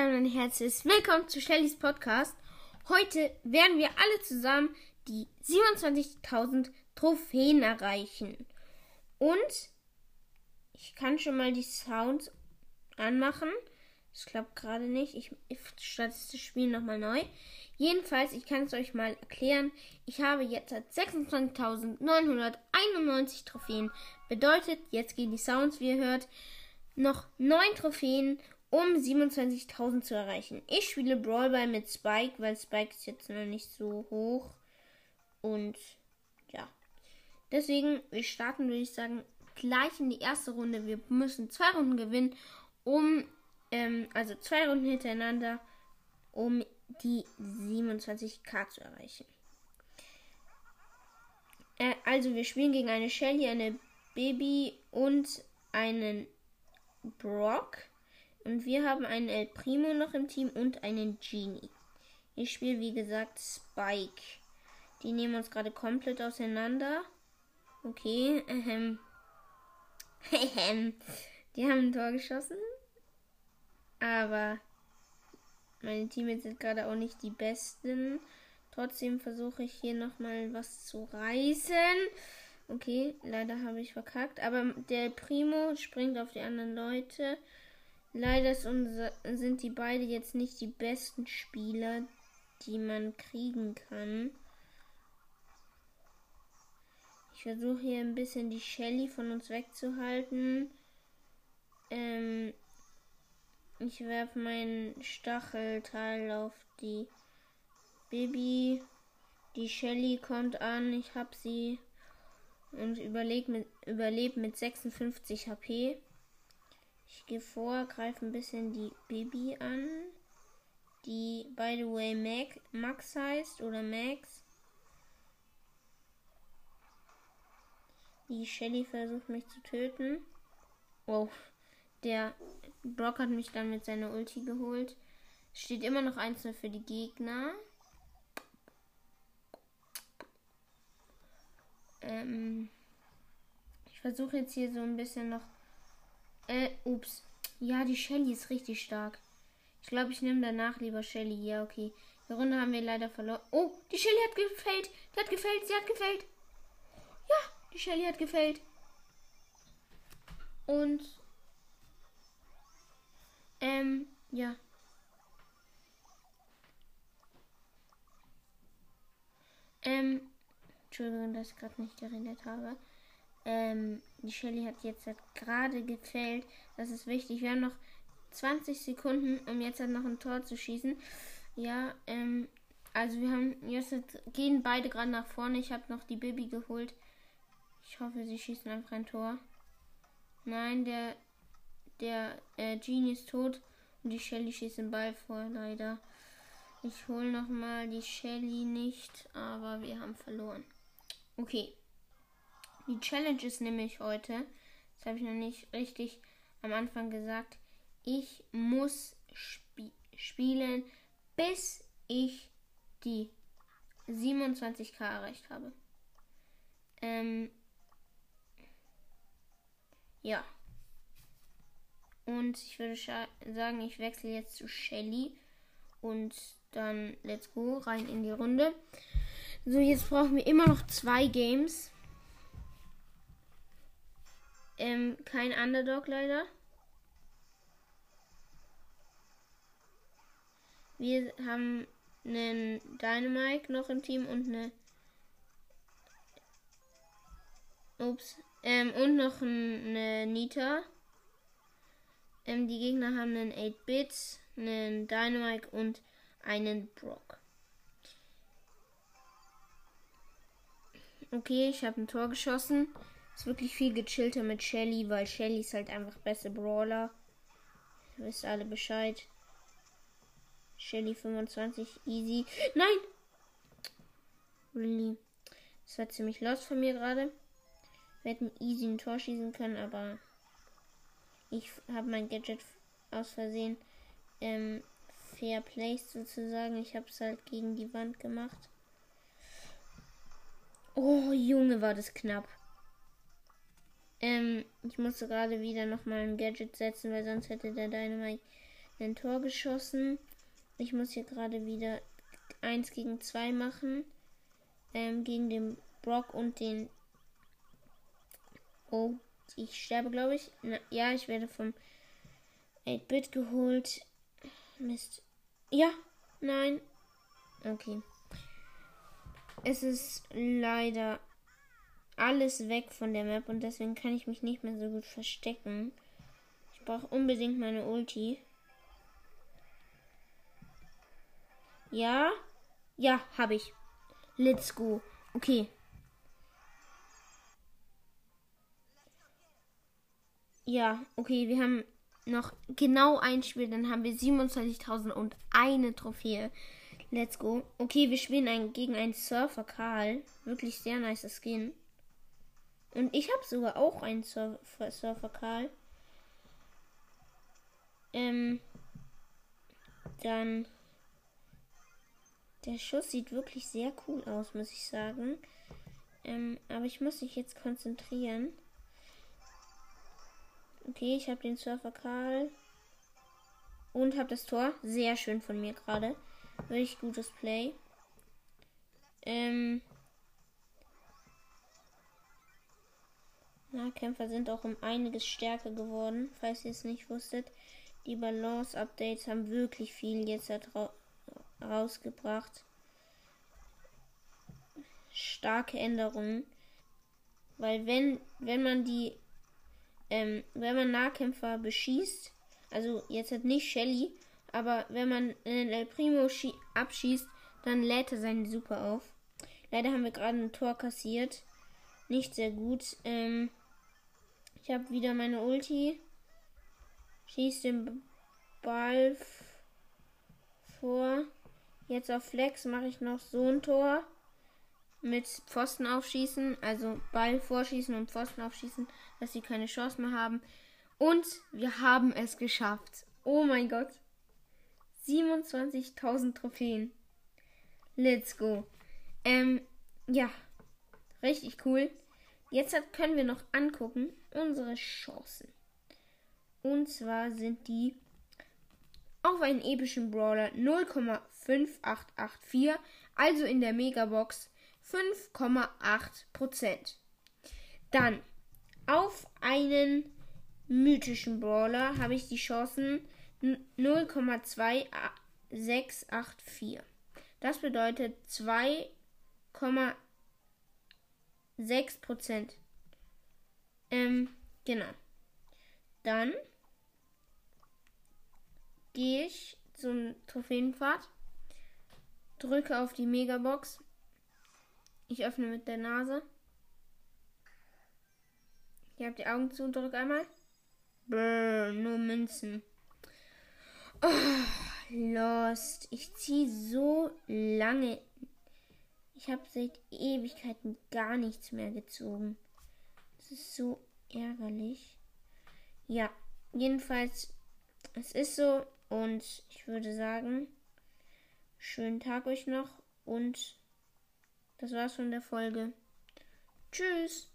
zusammen und herzlich willkommen zu Shellys Podcast. Heute werden wir alle zusammen die 27.000 Trophäen erreichen. Und ich kann schon mal die Sounds anmachen. Das klappt gerade nicht. Ich, ich starte das Spiel nochmal neu. Jedenfalls, ich kann es euch mal erklären. Ich habe jetzt 26.991 Trophäen. Bedeutet, jetzt gehen die Sounds, wie ihr hört, noch 9 Trophäen um 27.000 zu erreichen. Ich spiele Brawlball mit Spike, weil Spike ist jetzt noch nicht so hoch. Und ja. Deswegen, wir starten, würde ich sagen, gleich in die erste Runde. Wir müssen zwei Runden gewinnen, um, ähm, also zwei Runden hintereinander, um die 27k zu erreichen. Äh, also, wir spielen gegen eine Shelly, eine Baby und einen Brock. Und wir haben einen El Primo noch im Team und einen Genie. Ich spiele wie gesagt Spike. Die nehmen uns gerade komplett auseinander. Okay, ähm. Die haben ein Tor geschossen. Aber meine Teammates sind gerade auch nicht die besten. Trotzdem versuche ich hier nochmal was zu reißen. Okay, leider habe ich verkackt. Aber der Primo springt auf die anderen Leute. Leider unser, sind die beide jetzt nicht die besten Spieler, die man kriegen kann. Ich versuche hier ein bisschen die Shelly von uns wegzuhalten. Ähm, ich werfe meinen Stachelteil auf die Baby. Die Shelly kommt an. Ich habe sie und überlebt mit, überlebt mit 56 HP. Ich gehe vor, greife ein bisschen die Baby an, die by the way Mac, Max heißt oder Max. Die Shelly versucht mich zu töten. Oh, der Brock hat mich dann mit seiner Ulti geholt. Steht immer noch 1 für die Gegner. Ähm, ich versuche jetzt hier so ein bisschen noch. Äh, ups. Ja, die Shelly ist richtig stark. Ich glaube, ich nehme danach lieber Shelly. Ja, okay. Die Runde haben wir leider verloren. Oh, die Shelly hat gefällt. Die hat gefällt. Sie hat gefällt. Ja, die Shelly hat gefällt. Und. Ähm, ja. Ähm, Entschuldigung, dass ich gerade nicht geredet habe. Ähm, die Shelly hat jetzt halt gerade gefällt. Das ist wichtig. Wir haben noch 20 Sekunden, um jetzt halt noch ein Tor zu schießen. Ja, ähm, also wir haben jetzt gehen beide gerade nach vorne. Ich habe noch die Baby geholt. Ich hoffe, sie schießen einfach ein Tor. Nein, der der äh, Genie ist tot und die Shelly schießt den Ball vor, leider. Ich hole noch mal die Shelly nicht, aber wir haben verloren. Okay. Die Challenge ist nämlich heute, das habe ich noch nicht richtig am Anfang gesagt, ich muss sp spielen, bis ich die 27k erreicht habe. Ähm, ja. Und ich würde sagen, ich wechsle jetzt zu Shelly. Und dann let's go rein in die Runde. So, jetzt brauchen wir immer noch zwei Games. Ähm, kein Underdog leider. Wir haben einen Dynamite noch im Team und eine. Ups. Ähm, und noch eine Nita. Ähm, die Gegner haben einen 8-Bit, einen Dynamite und einen Brock. Okay, ich habe ein Tor geschossen. Ist wirklich viel gechillter mit Shelly, weil Shelly ist halt einfach beste Brawler. Ihr wisst alle Bescheid. Shelly 25, easy. Nein! Really. Das war ziemlich lost von mir gerade. Wir hätten easy ein Tor schießen können, aber ich habe mein Gadget aus Versehen ähm, fair placed sozusagen. Ich habe es halt gegen die Wand gemacht. Oh, Junge, war das knapp. Ähm, ich musste gerade wieder noch mal ein Gadget setzen, weil sonst hätte der Dynamite ein Tor geschossen. Ich muss hier gerade wieder 1 gegen 2 machen. Ähm, gegen den Brock und den. Oh, ich sterbe, glaube ich. Na, ja, ich werde vom 8-Bit geholt. Mist. Ja, nein. Okay. Es ist leider alles weg von der Map und deswegen kann ich mich nicht mehr so gut verstecken. Ich brauche unbedingt meine Ulti. Ja? Ja, habe ich. Let's go. Okay. Ja, okay, wir haben noch genau ein Spiel, dann haben wir 27.000 und eine Trophäe. Let's go. Okay, wir spielen ein, gegen einen Surfer Karl. Wirklich sehr nice Skin. Und ich habe sogar auch einen Surfer, Surfer Karl. Ähm, dann. Der Schuss sieht wirklich sehr cool aus, muss ich sagen. Ähm, aber ich muss mich jetzt konzentrieren. Okay, ich habe den Surfer Karl. Und habe das Tor. Sehr schön von mir gerade. Richtig gutes Play. Ähm. Nahkämpfer sind auch um einiges stärker geworden, falls ihr es nicht wusstet. Die Balance-Updates haben wirklich viel jetzt rausgebracht. Starke Änderungen. Weil wenn, wenn man die, ähm, wenn man Nahkämpfer beschießt, also jetzt hat nicht Shelly, aber wenn man einen El Primo abschießt, dann lädt er seinen Super auf. Leider haben wir gerade ein Tor kassiert. Nicht sehr gut. Ähm, ich habe wieder meine Ulti. Schießt den Ball vor. Jetzt auf Flex mache ich noch so ein Tor. Mit Pfosten aufschießen. Also Ball vorschießen und Pfosten aufschießen, dass sie keine Chance mehr haben. Und wir haben es geschafft. Oh mein Gott. 27.000 Trophäen. Let's go. Ähm, ja. Richtig cool. Jetzt können wir noch angucken unsere Chancen. Und zwar sind die auf einen epischen Brawler 0,5884, also in der Megabox 5,8%. Dann auf einen mythischen Brawler habe ich die Chancen 0,2684. Das bedeutet 2,6 Prozent. Ähm, genau. Dann gehe ich zum Trophäenpfad, drücke auf die Megabox. Ich öffne mit der Nase. Ihr habt die Augen zu, drück einmal. Brr, nur Münzen. Oh, Lost. Ich ziehe so lange. Ich habe seit Ewigkeiten gar nichts mehr gezogen. Das ist so ärgerlich. Ja, jedenfalls, es ist so. Und ich würde sagen, schönen Tag euch noch. Und das war's von der Folge. Tschüss.